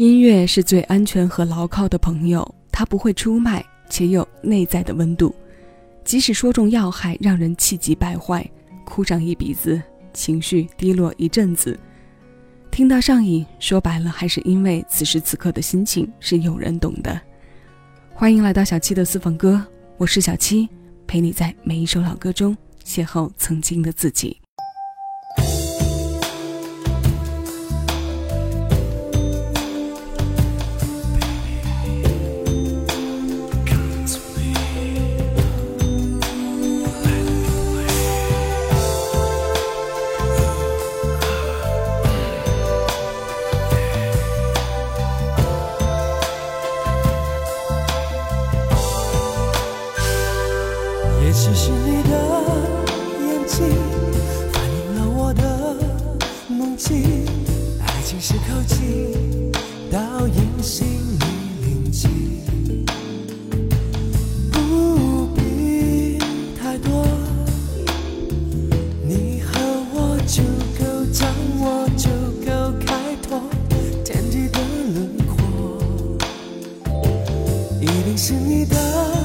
音乐是最安全和牢靠的朋友，它不会出卖，且有内在的温度。即使说中要害，让人气急败坏，哭上一鼻子，情绪低落一阵子，听到上瘾，说白了还是因为此时此刻的心情是有人懂的。欢迎来到小七的私房歌，我是小七，陪你在每一首老歌中邂逅曾经的自己。是你的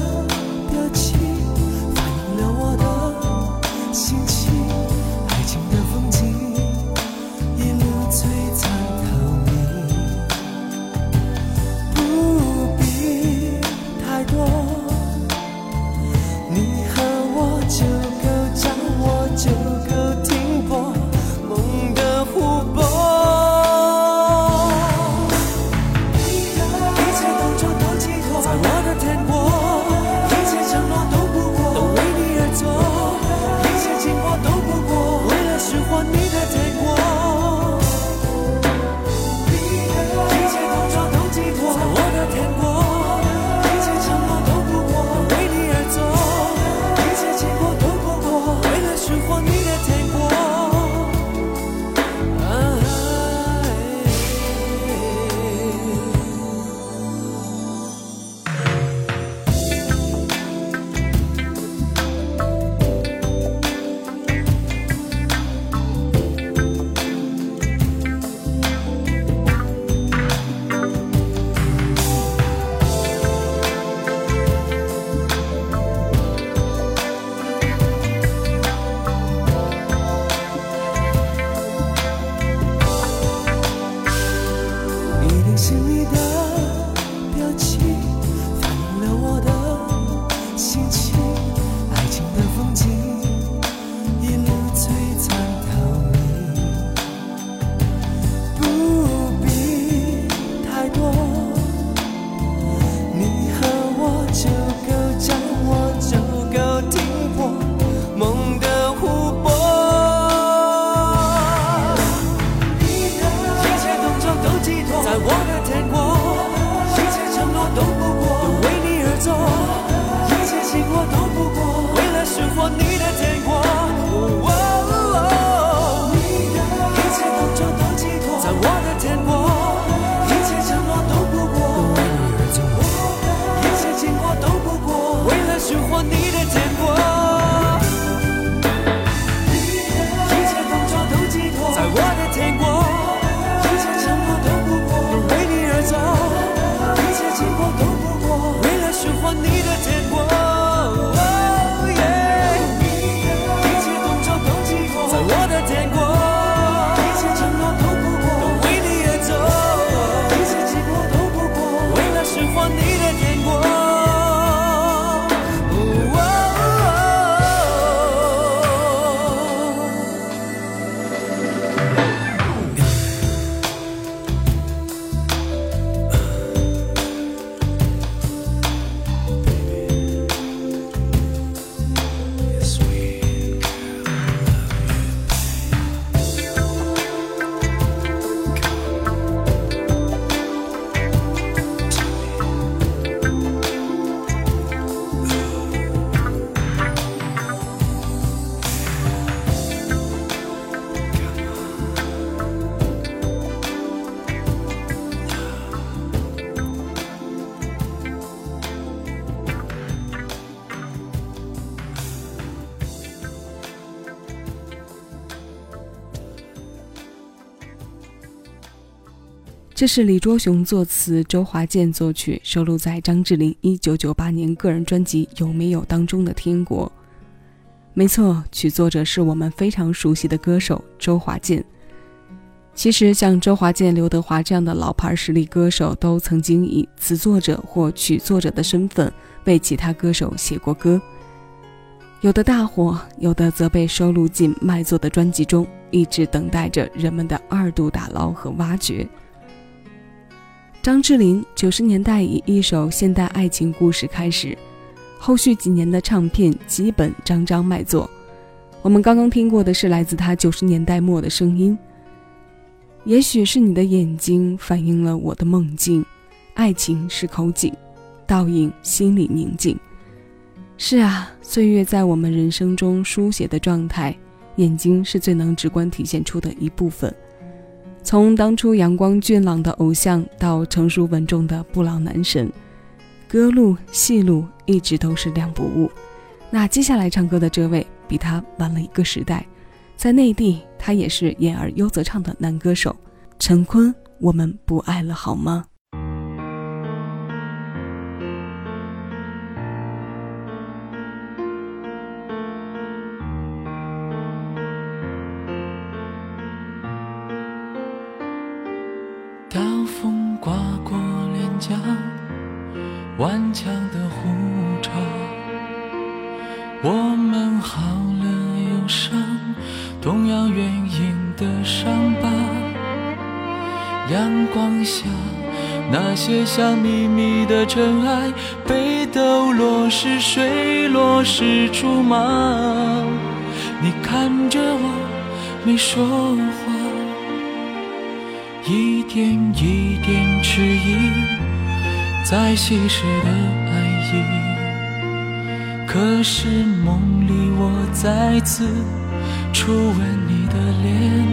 这是李卓雄作词，周华健作曲，收录在张智霖1998年个人专辑《有没有》当中的《天国》。没错，曲作者是我们非常熟悉的歌手周华健。其实，像周华健、刘德华这样的老牌实力歌手，都曾经以词作者或曲作者的身份为其他歌手写过歌。有的大火，有的则被收录进卖座的专辑中，一直等待着人们的二度打捞和挖掘。张智霖九十年代以一首现代爱情故事开始，后续几年的唱片基本张张卖座。我们刚刚听过的是来自他九十年代末的声音。也许是你的眼睛反映了我的梦境，爱情是口井，倒映心里宁静。是啊，岁月在我们人生中书写的状态，眼睛是最能直观体现出的一部分。从当初阳光俊朗的偶像，到成熟稳重的不老男神，歌路戏路一直都是两不误。那接下来唱歌的这位，比他晚了一个时代，在内地他也是演而优则唱的男歌手陈坤。我们不爱了好吗？强的呼召，我们好了忧伤，同样原因的伤疤。阳光下，那些像秘密的尘埃，被抖落时水落石出吗？你看着我，没说话，一点一点迟疑。在稀释的爱意，可是梦里我再次初吻你的脸。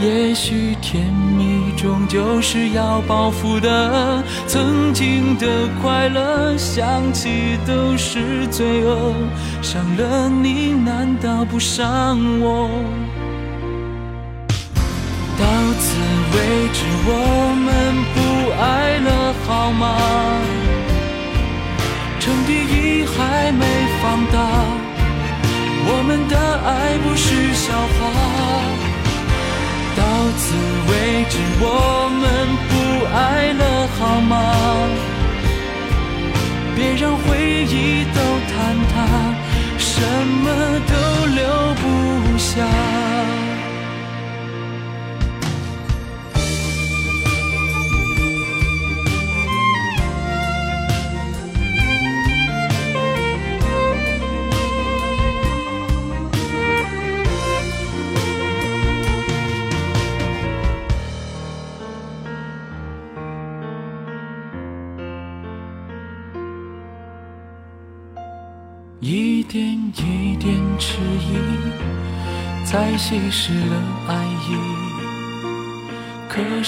也许甜蜜终究是要报复的，曾经的快乐想起都是罪恶，伤了你难道不伤我？到此为止，我们不爱了，好吗？趁第一还没放大，我们的爱不是笑话。到此为止，我们不爱了，好吗？别让回忆都坍塌，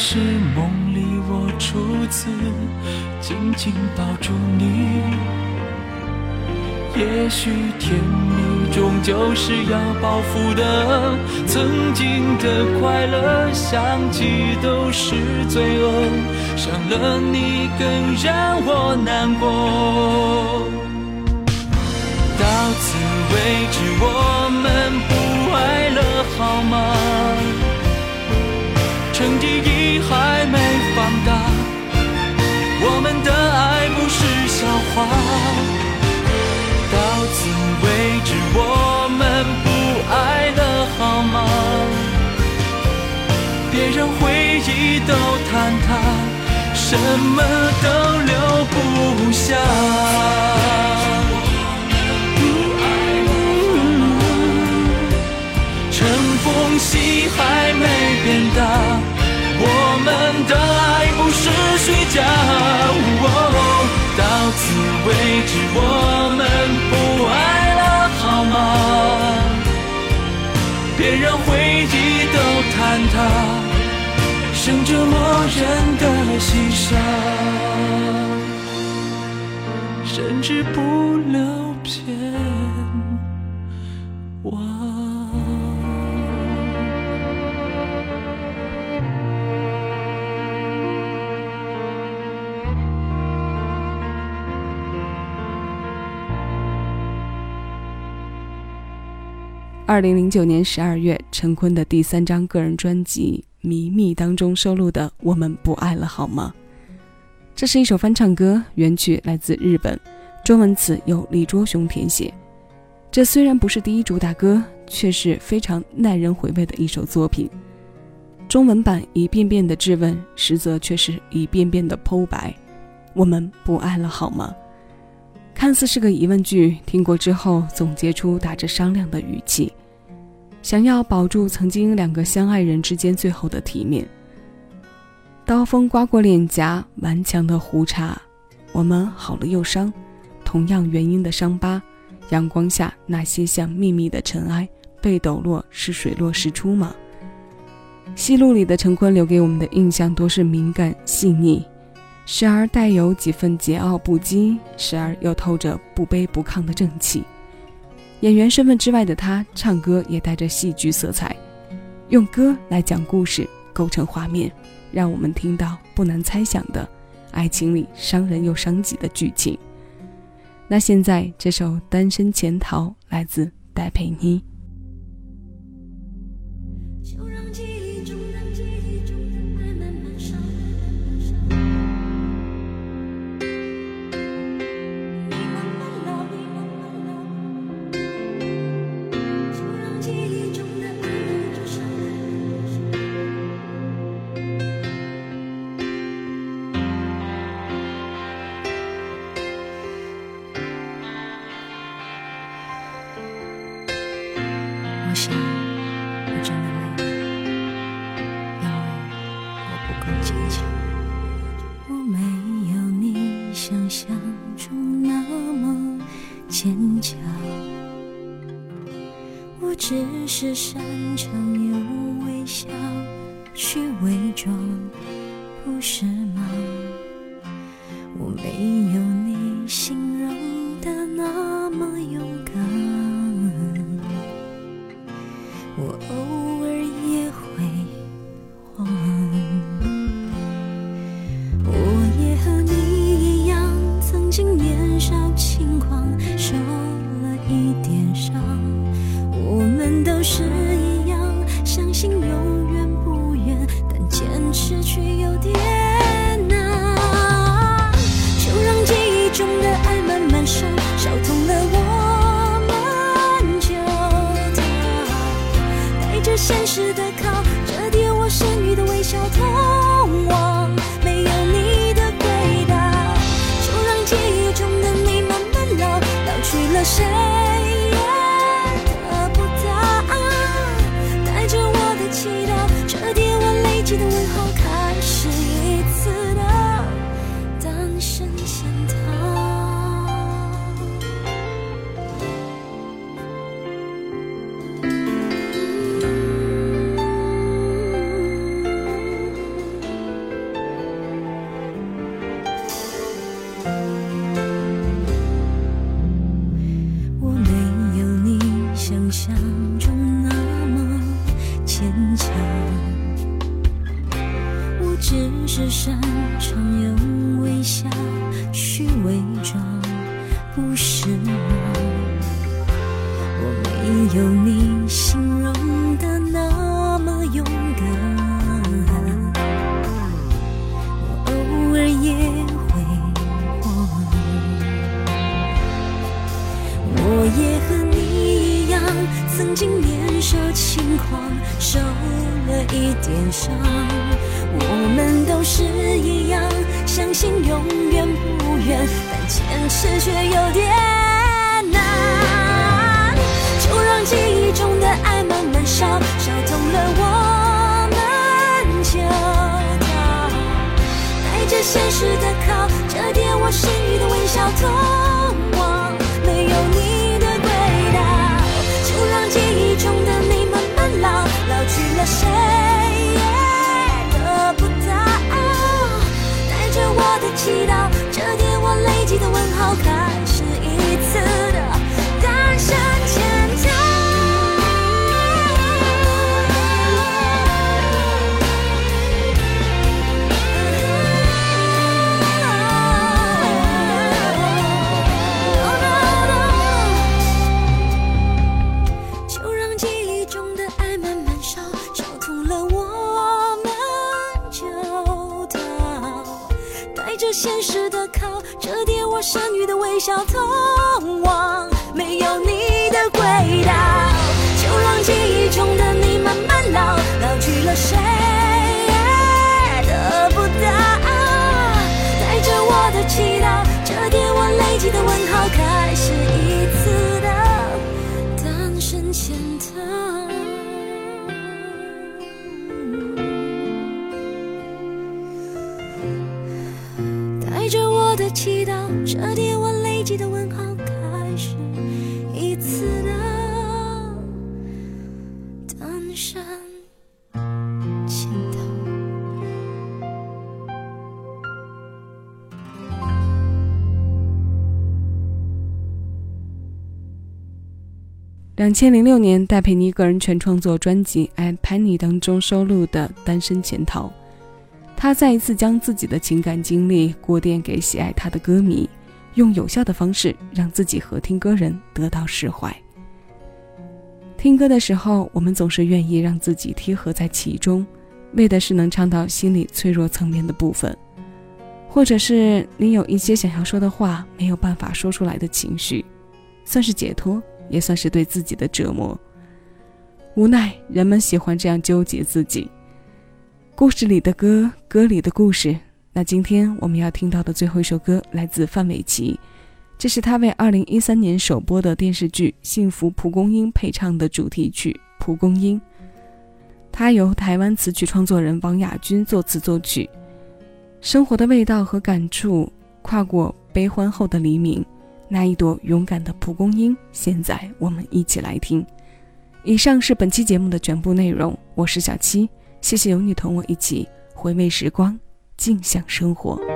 是梦里我初次紧紧抱住你。也许甜蜜终究是要报复的，曾经的快乐想起都是罪恶，伤了你更让我难过。到此为止，我们不爱了，好吗？别让回忆都坍塌，什么都留不下。缝隙还没变大，我们的爱不是虚假。到此为止，我们不爱了，好吗？别让回忆都坍塌，枕着默认的心伤甚至不留片望二零零九年十二月陈坤的第三张个人专辑迷密》当中收录的《我们不爱了好吗》。这是一首翻唱歌，原曲来自日本，中文词由李卓雄填写。这虽然不是第一主打歌，却是非常耐人回味的一首作品。中文版一遍遍的质问，实则却是一遍遍的剖白。我们不爱了好吗？看似是个疑问句，听过之后总结出打着商量的语气，想要保住曾经两个相爱人之间最后的体面。刀锋刮过脸颊，顽强的胡茬。我们好了又伤，同样原因的伤疤。阳光下那些像秘密的尘埃，被抖落是水落石出吗？戏路里的陈坤留给我们的印象多是敏感细腻，时而带有几分桀骜不羁，时而又透着不卑不亢的正气。演员身份之外的他，唱歌也带着戏剧色彩，用歌来讲故事，构成画面，让我们听到不难猜想的爱情里伤人又伤己的剧情。那现在这首《单身潜逃》来自戴佩妮。是山城了我们就到。带着现实的靠，折叠我剩余的微笑，通往没有你的轨道。就让记忆中的你慢慢老，老去了谁也得不到。带着我的？祈祷，这点我累积的问号，开始一次带着我的祈祷，折叠我累积的问号，开始一次的单身潜逃。两千零六年，戴佩妮个人全创作专辑《I Penny》当中收录的《单身潜逃》，他再一次将自己的情感经历过电给喜爱他的歌迷，用有效的方式让自己和听歌人得到释怀。听歌的时候，我们总是愿意让自己贴合在其中，为的是能唱到心里脆弱层面的部分，或者是你有一些想要说的话没有办法说出来的情绪，算是解脱。也算是对自己的折磨。无奈人们喜欢这样纠结自己。故事里的歌，歌里的故事。那今天我们要听到的最后一首歌来自范玮琪，这是他为2013年首播的电视剧《幸福蒲公英》配唱的主题曲《蒲公英》。它由台湾词曲创作人王雅君作词作曲。生活的味道和感触，跨过悲欢后的黎明。那一朵勇敢的蒲公英，现在我们一起来听。以上是本期节目的全部内容，我是小七，谢谢有你同我一起回味时光，静享生活。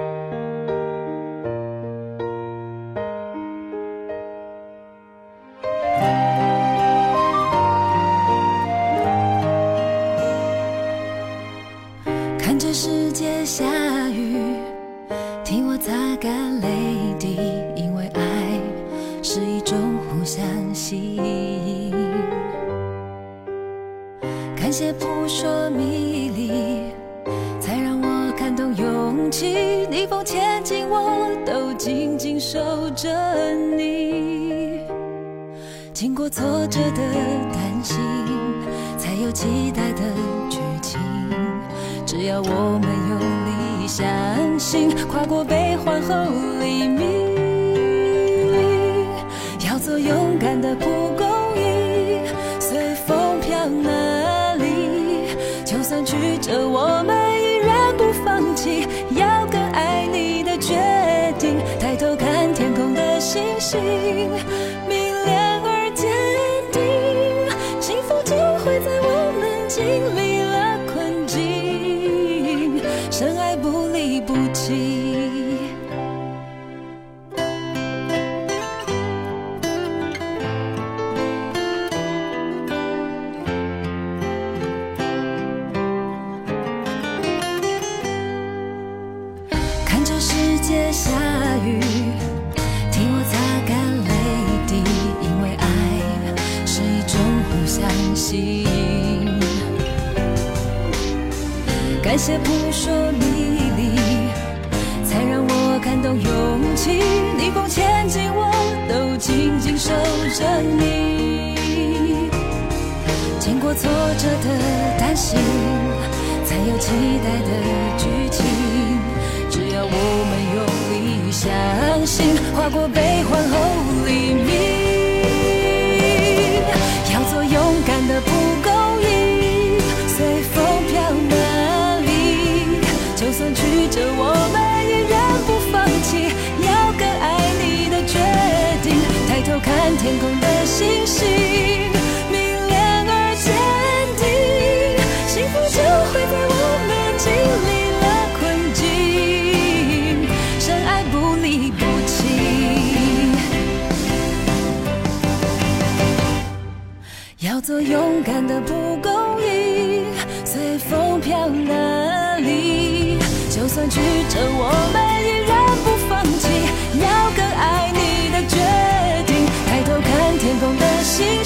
勇气，逆风前进，我都紧紧守着你。经过挫折的担心，才有期待的剧情。只要我们用力相信，跨过悲欢后黎明，要做勇敢的蒲公到勇气，逆风前进，我都紧紧守着你。经过挫折的担心，才有期待的剧情。只要我们用力相信，跨过悲欢后黎明，天空的星星，明亮而坚定，幸福就会在我们经历了困境，深爱不离不弃。要做勇敢的蒲公英，随风飘哪里？就算曲折，我们空的